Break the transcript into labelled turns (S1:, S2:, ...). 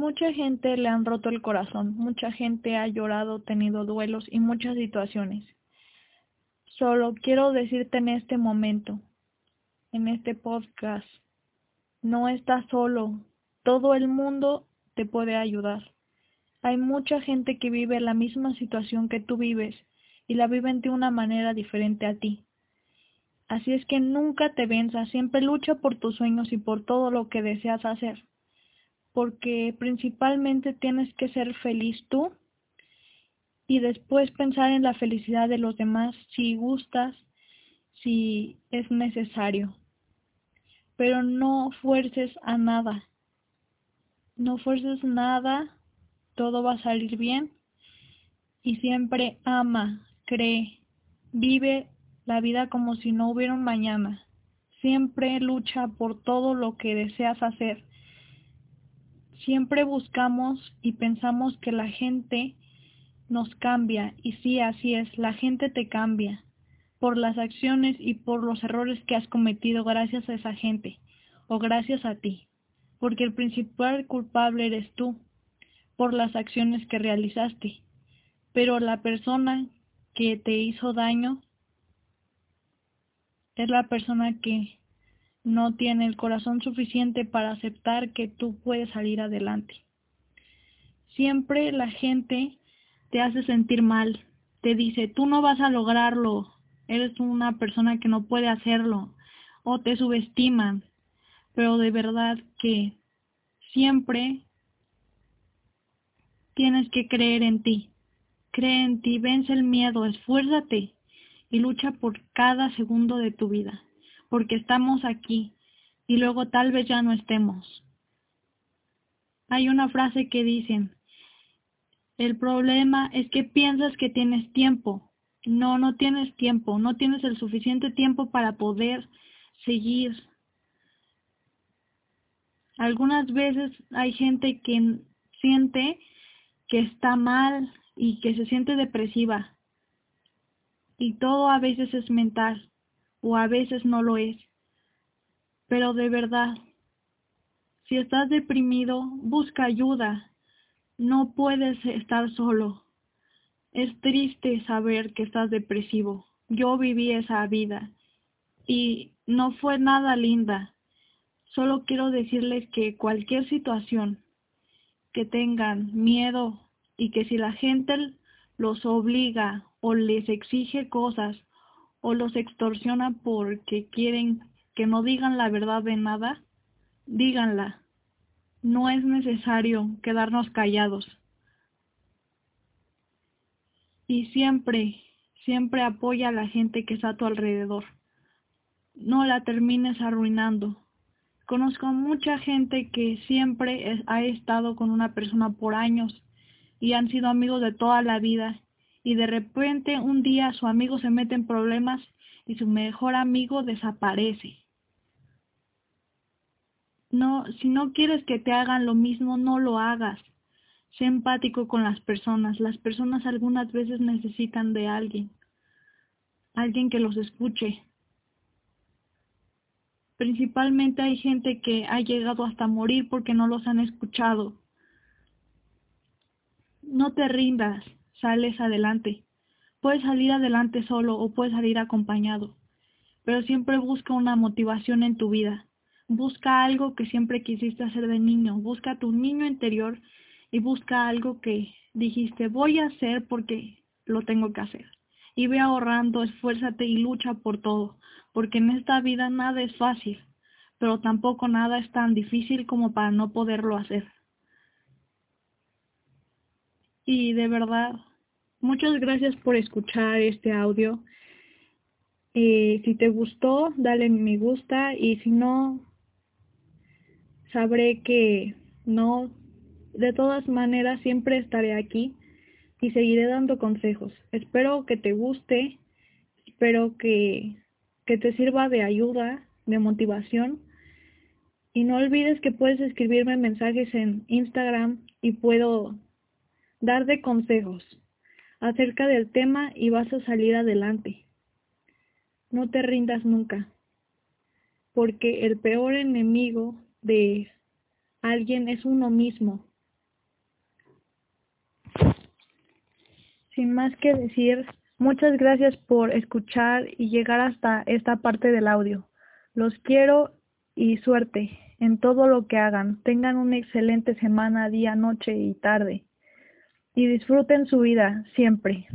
S1: Mucha gente le han roto el corazón, mucha gente ha llorado, tenido duelos y muchas situaciones. Solo quiero decirte en este momento, en este podcast, no estás solo, todo el mundo te puede ayudar. Hay mucha gente que vive la misma situación que tú vives y la viven de una manera diferente a ti. Así es que nunca te venzas, siempre lucha por tus sueños y por todo lo que deseas hacer, porque principalmente tienes que ser feliz tú y después pensar en la felicidad de los demás si gustas, si es necesario. Pero no fuerces a nada, no fuerces nada, todo va a salir bien y siempre ama, cree, vive la vida como si no hubiera un mañana. Siempre lucha por todo lo que deseas hacer. Siempre buscamos y pensamos que la gente nos cambia. Y sí, así es, la gente te cambia por las acciones y por los errores que has cometido gracias a esa gente o gracias a ti, porque el principal culpable eres tú por las acciones que realizaste, pero la persona que te hizo daño es la persona que no tiene el corazón suficiente para aceptar que tú puedes salir adelante. Siempre la gente te hace sentir mal, te dice, tú no vas a lograrlo, eres una persona que no puede hacerlo, o te subestiman, pero de verdad que siempre tienes que creer en ti. Cree en ti, vence el miedo, esfuérzate y lucha por cada segundo de tu vida, porque estamos aquí y luego tal vez ya no estemos. Hay una frase que dicen, el problema es que piensas que tienes tiempo. No, no tienes tiempo, no tienes el suficiente tiempo para poder seguir. Algunas veces hay gente que siente que está mal y que se siente depresiva, y todo a veces es mental o a veces no lo es. Pero de verdad, si estás deprimido, busca ayuda. No puedes estar solo. Es triste saber que estás depresivo. Yo viví esa vida y no fue nada linda. Solo quiero decirles que cualquier situación que tengan miedo y que si la gente los obliga o les exige cosas o los extorsiona porque quieren que no digan la verdad de nada, díganla. No es necesario quedarnos callados. Y siempre, siempre apoya a la gente que está a tu alrededor. No la termines arruinando. Conozco mucha gente que siempre ha estado con una persona por años y han sido amigos de toda la vida y de repente un día su amigo se mete en problemas y su mejor amigo desaparece. No, si no quieres que te hagan lo mismo, no lo hagas. Sé empático con las personas. Las personas algunas veces necesitan de alguien. Alguien que los escuche. Principalmente hay gente que ha llegado hasta morir porque no los han escuchado. No te rindas sales adelante. Puedes salir adelante solo o puedes salir acompañado, pero siempre busca una motivación en tu vida. Busca algo que siempre quisiste hacer de niño, busca tu niño interior y busca algo que dijiste voy a hacer porque lo tengo que hacer. Y ve ahorrando, esfuérzate y lucha por todo, porque en esta vida nada es fácil, pero tampoco nada es tan difícil como para no poderlo hacer. Y de verdad, Muchas gracias por escuchar este audio. Eh, si te gustó, dale me gusta y si no, sabré que no, de todas maneras siempre estaré aquí y seguiré dando consejos. Espero que te guste, espero que, que te sirva de ayuda, de motivación y no olvides que puedes escribirme mensajes en Instagram y puedo darte consejos acerca del tema y vas a salir adelante. No te rindas nunca, porque el peor enemigo de alguien es uno mismo. Sin más que decir, muchas gracias por escuchar y llegar hasta esta parte del audio. Los quiero y suerte en todo lo que hagan. Tengan una excelente semana, día, noche y tarde. Y disfruten su vida siempre.